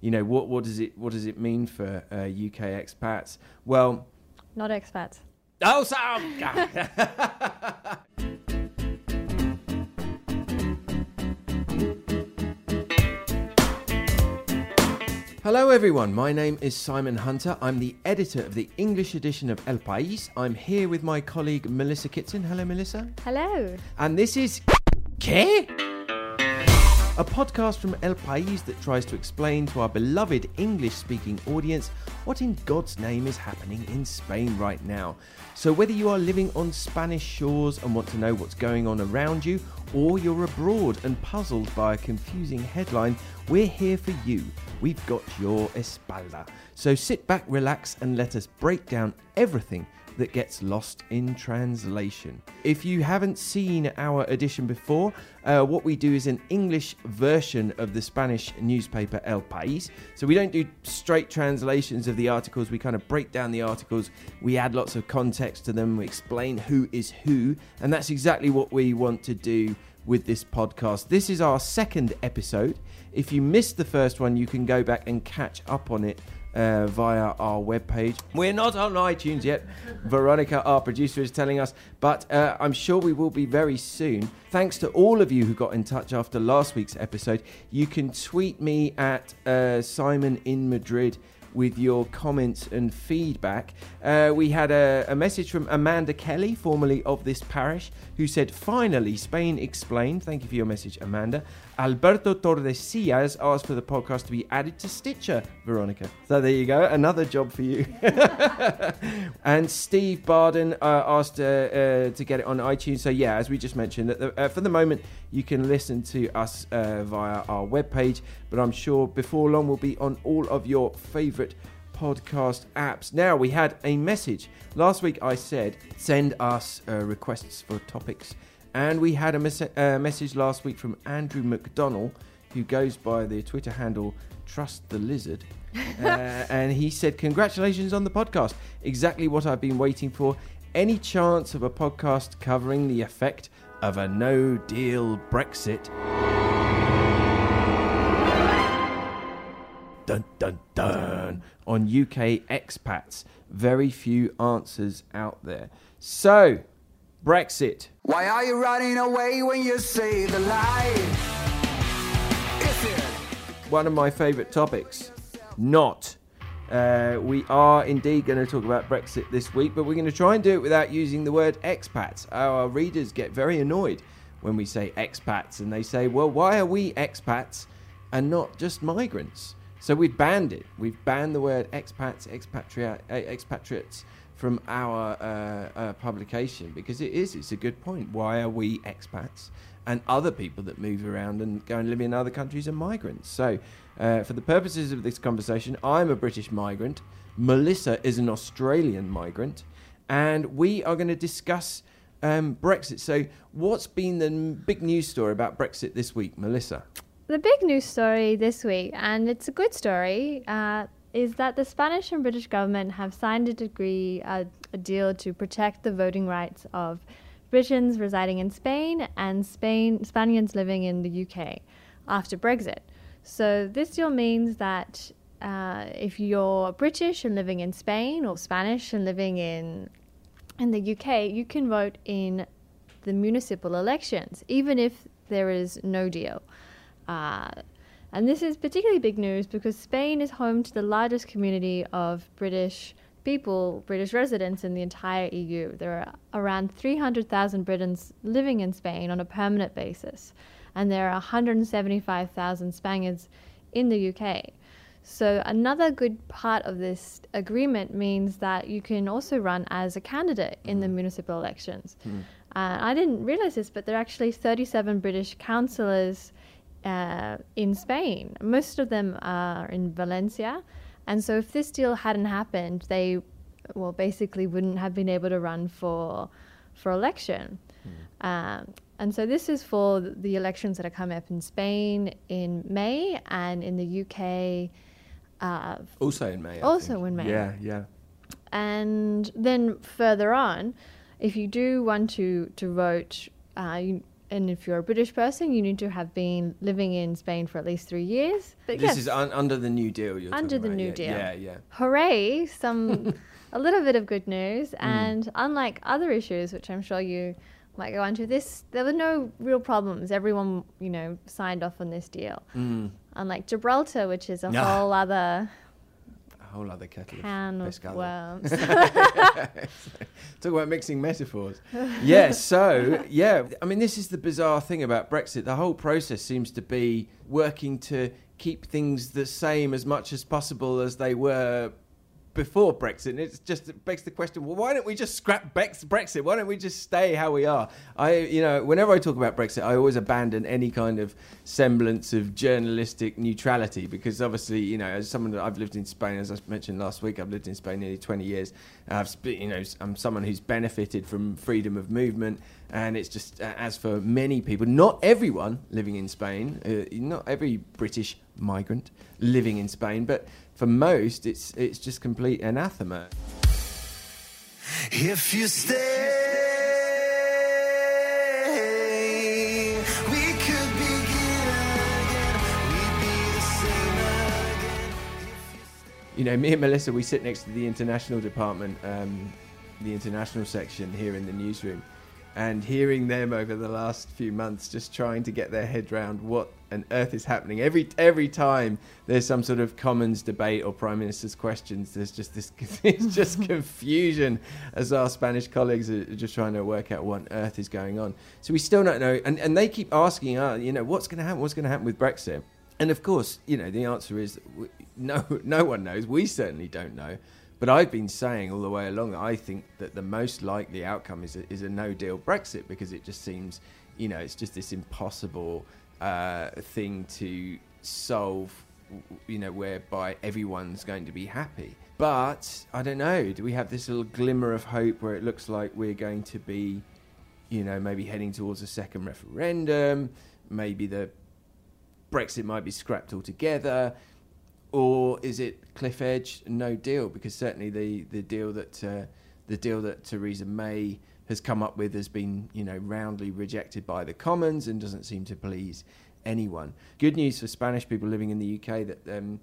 You know what? What does it? What does it mean for uh, UK expats? Well, Not expats. oh, Sam. Hello, everyone. My name is Simon Hunter. I'm the editor of the English edition of El País. I'm here with my colleague Melissa Kitson. Hello, Melissa. Hello. And this is ¿Qué? A podcast from El País that tries to explain to our beloved English speaking audience what in God's name is happening in Spain right now. So, whether you are living on Spanish shores and want to know what's going on around you, or you're abroad and puzzled by a confusing headline, we're here for you. We've got your espalda. So, sit back, relax, and let us break down everything that gets lost in translation. If you haven't seen our edition before, uh, what we do is an English version of the Spanish newspaper El País. So we don't do straight translations of the articles, we kind of break down the articles, we add lots of context to them, we explain who is who, and that's exactly what we want to do with this podcast. This is our second episode. If you missed the first one, you can go back and catch up on it uh, via our webpage. We're not on iTunes yet. Veronica, our producer, is telling us, but uh, I'm sure we will be very soon. Thanks to all of you who got in touch after last week's episode. You can tweet me at uh, Simon in Madrid with your comments and feedback. Uh, we had a, a message from Amanda Kelly, formerly of this parish, who said, Finally, Spain explained. Thank you for your message, Amanda. Alberto Tordesillas asked for the podcast to be added to Stitcher, Veronica. So there you go, another job for you. and Steve Barden uh, asked uh, uh, to get it on iTunes. So yeah, as we just mentioned, that the, uh, for the moment you can listen to us uh, via our webpage, but I'm sure before long we'll be on all of your favourite podcast apps. Now we had a message last week. I said send us uh, requests for topics, and we had a mes- uh, message last week from Andrew McDonnell, who goes by the Twitter handle Trust the Lizard. uh, and he said, Congratulations on the podcast. Exactly what I've been waiting for. Any chance of a podcast covering the effect of a no deal Brexit? Dun dun dun. On UK expats. Very few answers out there. So, Brexit. Why are you running away when you say the it? one of my favourite topics. Not. Uh, we are indeed going to talk about Brexit this week, but we're going to try and do it without using the word expats. Our readers get very annoyed when we say expats, and they say, well, why are we expats and not just migrants? So we've banned it. We've banned the word expats, expatria- uh, expatriates from our uh, uh, publication because it is. It's a good point. Why are we expats? And other people that move around and go and live in other countries are migrants. So, uh, for the purposes of this conversation, I'm a British migrant. Melissa is an Australian migrant. And we are going to discuss um, Brexit. So, what's been the big news story about Brexit this week, Melissa? The big news story this week, and it's a good story, uh, is that the Spanish and British government have signed a degree, uh, a deal to protect the voting rights of Britons residing in Spain and Spain Spaniards living in the UK after Brexit. So this deal means that uh, if you're British and living in Spain or Spanish and living in in the UK, you can vote in the municipal elections, even if there is no deal. Uh, and this is particularly big news because Spain is home to the largest community of British people, British residents in the entire EU. There are around 300,000 Britons living in Spain on a permanent basis, and there are 175,000 Spaniards in the UK. So, another good part of this agreement means that you can also run as a candidate in the municipal elections. Uh, I didn't realize this, but there are actually 37 British councillors uh, in Spain. Most of them are in Valencia. And so, if this deal hadn't happened, they, well, basically wouldn't have been able to run for, for election. Um, and so, this is for the elections that are coming up in Spain in May and in the UK. Uh, Also in May. I Also think. in May. Yeah, yeah. and then further on, if you do want to to vote, uh, you, and if you're a British person, you need to have been living in Spain for at least three years. But This yes, is un- under the new deal. You're Under the about. new yeah, deal. Yeah, yeah. hooray! Some a little bit of good news, Mm. and unlike other issues, which I'm sure you might go into, this there were no real problems. Everyone, you know, signed off on this deal. Unlike Gibraltar, which is a Mm. Whole other A whole other kettle can of of worms. Talk about mixing metaphors. yeah, so, yeah, I mean, this is the bizarre thing about Brexit. The whole process seems to be working to keep things the same as much as possible as they were before Brexit. And it just begs the question well, why don't we just scrap Brexit? Why don't we just stay how we are? I, you know, whenever I talk about Brexit, I always abandon any kind of semblance of journalistic neutrality because obviously, you know, as someone that I've lived in Spain, as I mentioned last week, I've lived in Spain nearly 20 years. I've, you know, I'm someone who's benefited from freedom of movement. And it's just, as for many people, not everyone living in Spain, uh, not every British migrant living in Spain, but for most, it's it's just complete anathema. If you stay, we could begin again. We'd be the same again. You know, me and Melissa, we sit next to the international department, um, the international section here in the newsroom, and hearing them over the last few months just trying to get their head round what on earth is happening. Every every time there's some sort of Commons debate or Prime Minister's questions, there's just this it's just confusion as our Spanish colleagues are just trying to work out what on earth is going on. So we still don't know, and, and they keep asking, uh, you know, what's going to happen? What's going to happen with Brexit? And of course, you know, the answer is no, no one knows. We certainly don't know. But I've been saying all the way along that I think that the most likely outcome is a, is a no deal Brexit because it just seems, you know, it's just this impossible uh, thing to solve, you know, whereby everyone's going to be happy. But I don't know. Do we have this little glimmer of hope where it looks like we're going to be, you know, maybe heading towards a second referendum? Maybe the Brexit might be scrapped altogether, or is it cliff edge, no deal? Because certainly the the deal that uh, the deal that Theresa May has come up with has been you know roundly rejected by the Commons and doesn't seem to please anyone. Good news for Spanish people living in the UK that um,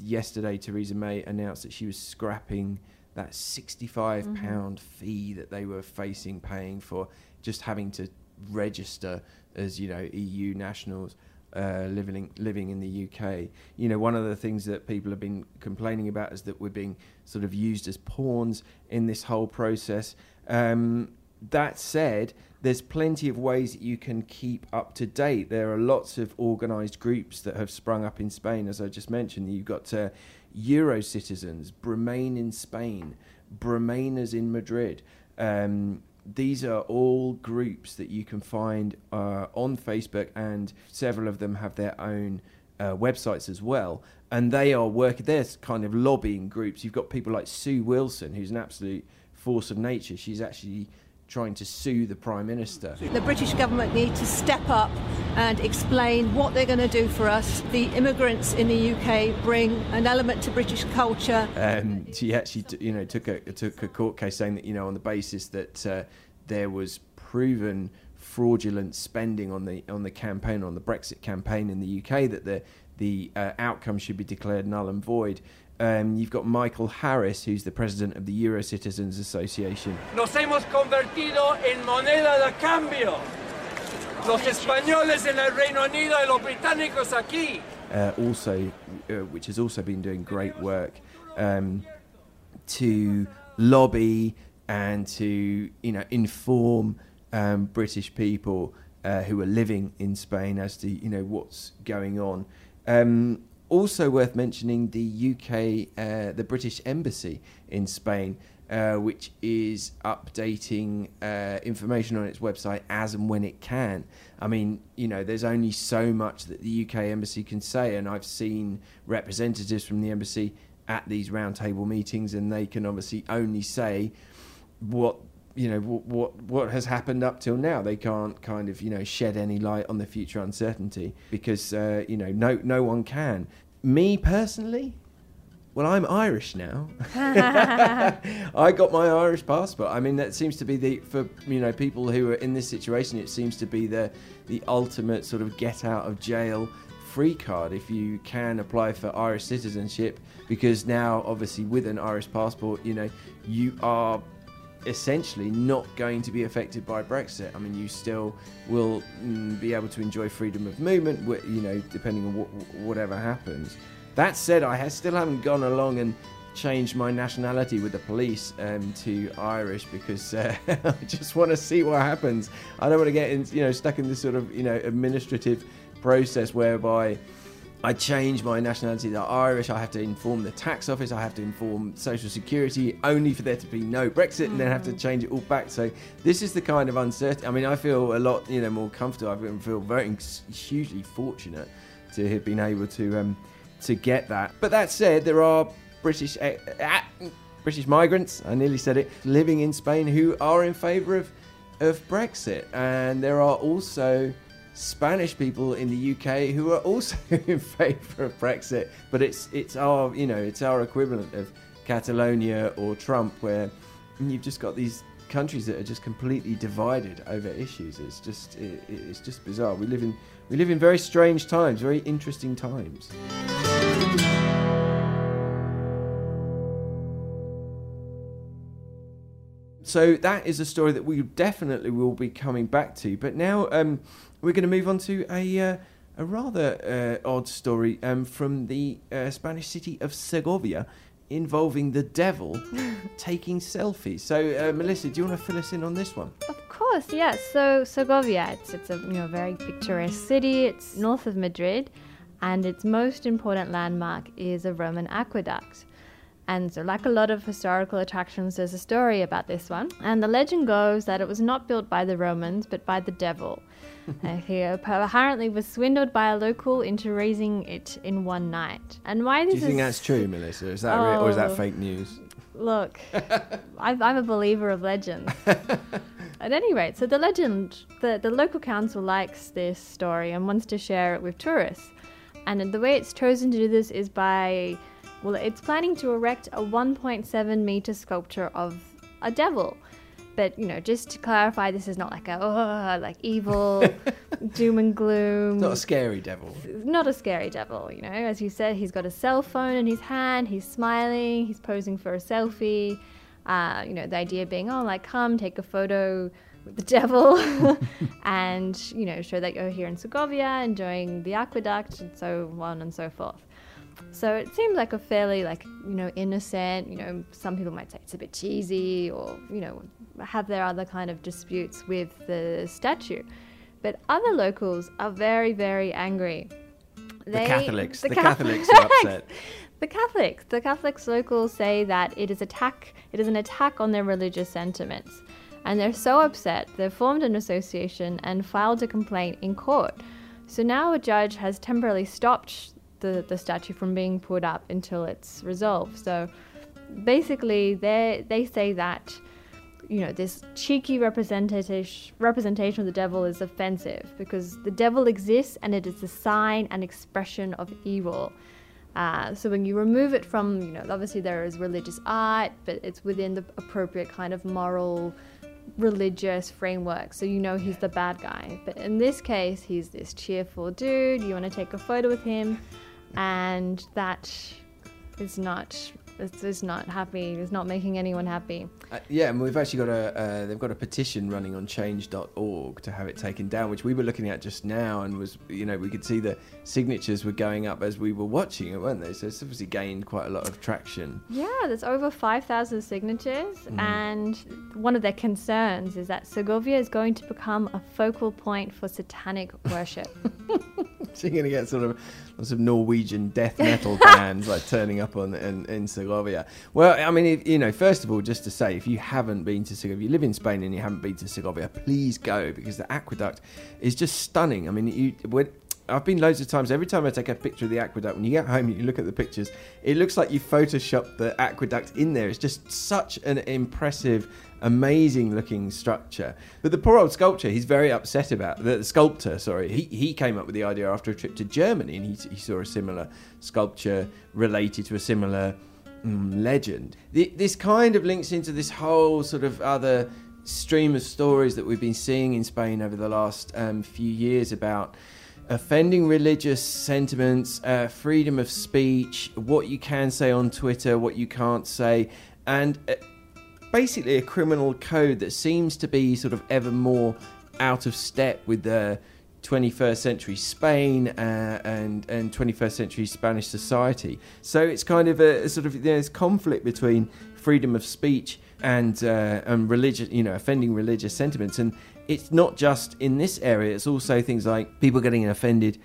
yesterday Theresa May announced that she was scrapping that 65 pound fee that they were facing paying for just having to register as you know EU nationals uh, living living in the UK. You know, one of the things that people have been complaining about is that we're being sort of used as pawns in this whole process. Um, that said, there's plenty of ways that you can keep up to date. There are lots of organised groups that have sprung up in Spain, as I just mentioned. You've got uh, Euro citizens, Remain in Spain, Remainers in Madrid. Um, these are all groups that you can find uh, on Facebook, and several of them have their own uh, websites as well. And they are working, they're kind of lobbying groups. You've got people like Sue Wilson, who's an absolute force of nature. She's actually trying to sue the Prime Minister. The British government need to step up and explain what they're going to do for us. The immigrants in the UK bring an element to British culture. Um, she actually, you know, took a took a court case saying that you know on the basis that uh, there was proven fraudulent spending on the on the campaign on the Brexit campaign in the UK that the the uh, outcome should be declared null and void. Um, you've got Michael Harris, who's the president of the Euro Citizens Association. Nos hemos convertido en moneda de cambio. Los españoles en el Reino Unido y los británicos aquí. uh, also, uh, which has also been doing great work um, to lobby and to you know inform um, British people uh, who are living in Spain as to you know what's going on. Um, also worth mentioning the UK, uh, the British Embassy in Spain, uh, which is updating uh, information on its website as and when it can. I mean, you know, there's only so much that the UK Embassy can say, and I've seen representatives from the embassy at these roundtable meetings, and they can obviously only say what you know what, what what has happened up till now. They can't kind of you know shed any light on the future uncertainty because uh, you know no no one can. Me personally, well, I'm Irish now. I got my Irish passport. I mean, that seems to be the for you know people who are in this situation. It seems to be the the ultimate sort of get out of jail free card if you can apply for Irish citizenship because now obviously with an Irish passport, you know, you are essentially not going to be affected by Brexit. I mean, you still will mm, be able to enjoy freedom of movement, you know, depending on what, whatever happens. That said, I still haven't gone along and changed my nationality with the police um, to Irish because uh, I just want to see what happens. I don't want to get in, you know, stuck in this sort of, you know, administrative process whereby I change my nationality to Irish. I have to inform the tax office. I have to inform Social Security, only for there to be no Brexit, and then have to change it all back. So this is the kind of uncertainty. I mean, I feel a lot, you know, more comfortable. I feel very hugely fortunate to have been able to um, to get that. But that said, there are British uh, uh, British migrants. I nearly said it, living in Spain who are in favour of of Brexit, and there are also Spanish people in the UK who are also in favour of Brexit, but it's it's our you know it's our equivalent of Catalonia or Trump, where you've just got these countries that are just completely divided over issues. It's just it, it's just bizarre. We live in we live in very strange times, very interesting times. So that is a story that we definitely will be coming back to. But now um, we're going to move on to a uh, a rather uh, odd story um, from the uh, Spanish city of Segovia involving the devil taking selfies. So, uh, Melissa, do you want to fill us in on this one? Of course, yes. So Segovia, it's it's a you know very picturesque city. It's north of Madrid, and its most important landmark is a Roman aqueduct. And so, like a lot of historical attractions, there's a story about this one. And the legend goes that it was not built by the Romans, but by the devil. uh, he apparently was swindled by a local into raising it in one night. And why this Do you think is that's true, Melissa? Is that real, or is that Oh. fake news? Look, I'm, I'm a believer of legends. At any rate, so the legend, the, the local council likes this story and wants to share it with tourists. And the way it's chosen to do this is by, well, it's planning to erect a 1.7 meter sculpture of a devil. But, you know, just to clarify, this is not like a, oh, like evil, doom and gloom Not a scary devil. not a scary devil, you know. As you said, he's got a cell phone in his hand, he's smiling, he's posing for a selfie. Uh, you know, the idea being, oh, like, come take a photo with the devil and, you know, show that you're here in Segovia enjoying the aqueduct and so on and so forth. So it seems like a fairly, like, you know, innocent, you know, some people might say it's a bit cheesy or, you know, have their other kind of disputes with the statue. But other locals are very, very angry. The Catholics. The, Cath- Catholics are upset. the Catholics, the Catholics locals say that it is attack. It is an attack on their religious sentiments, and they're so upset they've formed an association and filed a complaint in court. So now a judge has temporarily stopped the, the statue from being put up until it's resolved. So basically, they they say that you know this cheeky representation representation of the devil is offensive because the devil exists and it is a sign and expression of evil. Uh, so when you remove it from, you know, obviously there is religious art, but it's within the appropriate kind of moral, religious framework. So you know he's the bad guy. But in this case, he's this cheerful dude. You want to take a photo with him, and that is not. It's is not happy. It's not making anyone happy. Uh, yeah, and we've actually got a uh, they've got a petition running on change.org to have it taken down, which we were looking at just now, and was you know we could see the signatures were going up as we were watching it, weren't they? So it's obviously gained quite a lot of traction. Yeah, there's over 5,000 signatures, and one of their concerns is that Segovia is going to become a focal point for satanic worship. So you're going to get sort of lots of Norwegian death metal bands like turning up on in, in Segovia. Well, I mean, if, you know, first of all, just to say, if you haven't been to Segovia, you live in Spain and you haven't been to Segovia, please go because the aqueduct is just stunning. I mean, you when, I've been loads of times. Every time I take a picture of the aqueduct, when you get home and you look at the pictures, it looks like you photoshopped the aqueduct in there. It's just such an impressive, amazing looking structure. But the poor old sculptor, he's very upset about the sculptor. Sorry, he he came up with the idea after a trip to Germany, and he, he saw a similar sculpture related to a similar mm, legend. The, this kind of links into this whole sort of other stream of stories that we've been seeing in Spain over the last um, few years about offending religious sentiments, uh, freedom of speech, what you can say on Twitter, what you can't say, and uh, basically a criminal code that seems to be sort of ever more out of step with the 21st century Spain uh, and and 21st century Spanish society. So it's kind of a, a sort of there's conflict between freedom of speech and uh, and religious, you know, offending religious sentiments. And it's not just in this area; it's also things like people getting offended.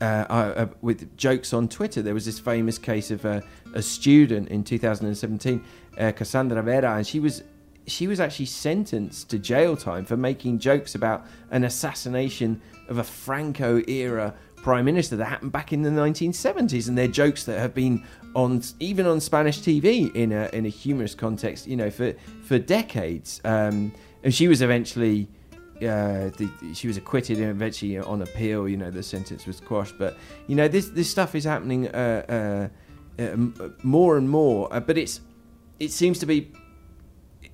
Uh, uh, with jokes on Twitter, there was this famous case of a, a student in 2017, uh, Cassandra Vera, and she was she was actually sentenced to jail time for making jokes about an assassination of a Franco era prime minister that happened back in the 1970s, and they're jokes that have been on even on Spanish TV in a in a humorous context, you know, for for decades. Um, and she was eventually. Uh, the, she was acquitted and eventually on appeal. You know, the sentence was quashed. But you know, this this stuff is happening uh, uh, uh more and more. Uh, but it's it seems to be,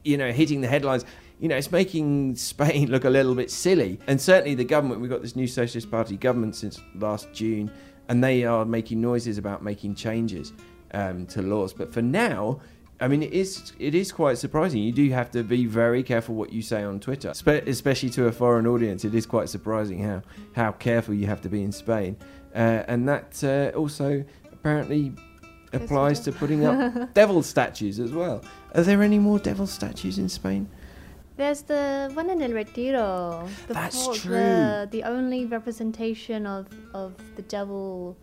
you know, hitting the headlines you know, it's making Spain look a little bit silly. And certainly the government, we've got this new Socialist Party government since last June, and they are making noises about making changes um, to laws. But for now, I mean, it is it is quite surprising. You do have to be very careful what you say on Twitter, especially to a foreign audience. It is quite surprising how how careful you have to be in Spain, uh, and that uh, also apparently applies to putting up devil statues as well. Are there any more devil statues in Spain? There's the one in El Retiro. The That's true. The, the only representation of, of the devil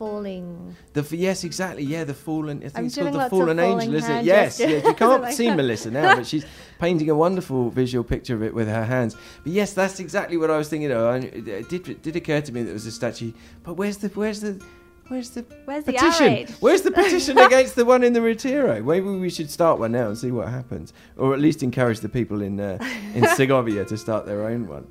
falling. The yes, exactly. Yeah, the fallen. I think I'm it's called the fallen angel, isn't it? Yes, yes. You can't Like see that. Melissa now, but she's painting a wonderful visual picture of it with her hands. But yes, that's exactly what I was thinking of. It did it did occur to me that it was a statue. But where's the where's the where's the Where's the petition? outrage? Where's the petition against the one in the Retiro? Maybe we should start one now and see what happens, or at least encourage the people in uh, in Segovia to start their own one.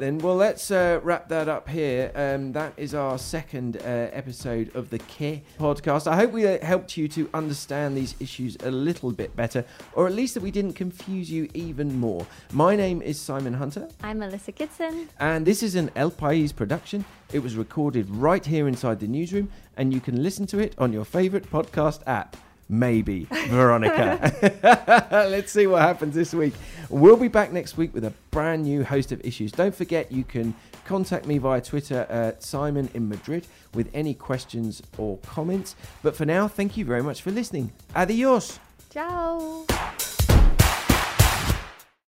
Then. Well, let's uh, wrap that up here. Um, that is our second uh, episode of the Qué podcast. I hope we uh, helped you to understand these issues a little bit better, or at least that we didn't confuse you even more. My name is Simon Hunter, I'm Melissa Kitson. and this is an El País production. It was recorded right here inside the newsroom, and you can listen to it on your favorite podcast app. Maybe, Veronica. Let's see what happens this week. We'll be back next week with a brand new host of issues. Don't forget, you can contact me via Twitter at Simon in Madrid with any questions or comments. But for now, thank you very much for listening. Adios. Ciao.